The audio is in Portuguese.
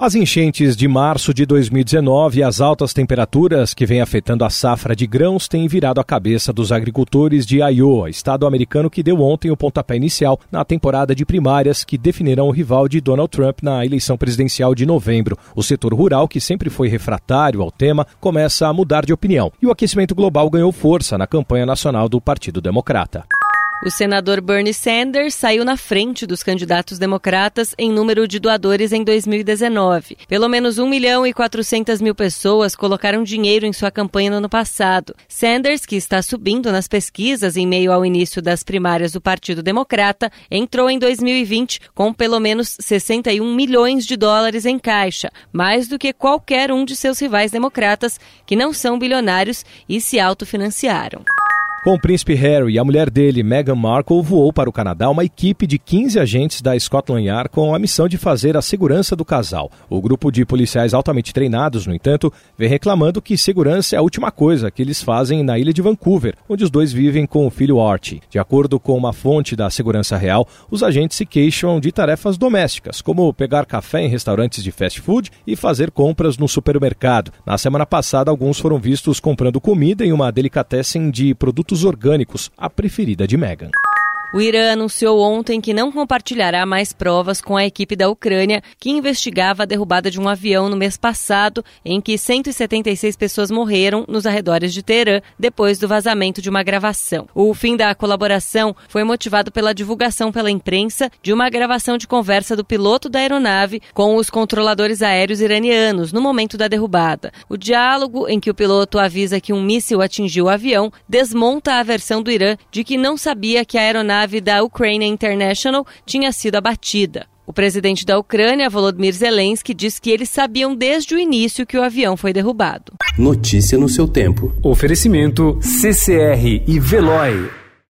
As enchentes de março de 2019 e as altas temperaturas que vêm afetando a safra de grãos têm virado a cabeça dos agricultores de Iowa, estado americano que deu ontem o pontapé inicial na temporada de primárias que definirão o rival de Donald Trump na eleição presidencial de novembro. O setor rural, que sempre foi refratário ao tema, começa a mudar de opinião. E o aquecimento global ganhou força na campanha nacional do Partido Democrata. O senador Bernie Sanders saiu na frente dos candidatos democratas em número de doadores em 2019. Pelo menos 1 milhão e 400 mil pessoas colocaram dinheiro em sua campanha no ano passado. Sanders, que está subindo nas pesquisas em meio ao início das primárias do Partido Democrata, entrou em 2020 com pelo menos 61 milhões de dólares em caixa, mais do que qualquer um de seus rivais democratas que não são bilionários e se autofinanciaram. Com o príncipe Harry e a mulher dele, Meghan Markle, voou para o Canadá uma equipe de 15 agentes da Scotland Yard com a missão de fazer a segurança do casal. O grupo de policiais altamente treinados, no entanto, vem reclamando que segurança é a última coisa que eles fazem na ilha de Vancouver, onde os dois vivem com o filho Archie. De acordo com uma fonte da Segurança Real, os agentes se queixam de tarefas domésticas, como pegar café em restaurantes de fast food e fazer compras no supermercado. Na semana passada, alguns foram vistos comprando comida em uma delicatessen de produtos produtos orgânicos, a preferida de Meghan. O Irã anunciou ontem que não compartilhará mais provas com a equipe da Ucrânia que investigava a derrubada de um avião no mês passado, em que 176 pessoas morreram nos arredores de Teherã depois do vazamento de uma gravação. O fim da colaboração foi motivado pela divulgação pela imprensa de uma gravação de conversa do piloto da aeronave com os controladores aéreos iranianos no momento da derrubada. O diálogo, em que o piloto avisa que um míssil atingiu o avião, desmonta a versão do Irã de que não sabia que a aeronave aeronave da Ukraine International tinha sido abatida. O presidente da Ucrânia, Volodymyr Zelensky, diz que eles sabiam desde o início que o avião foi derrubado. Notícia no seu tempo. Oferecimento CCR e Veloy.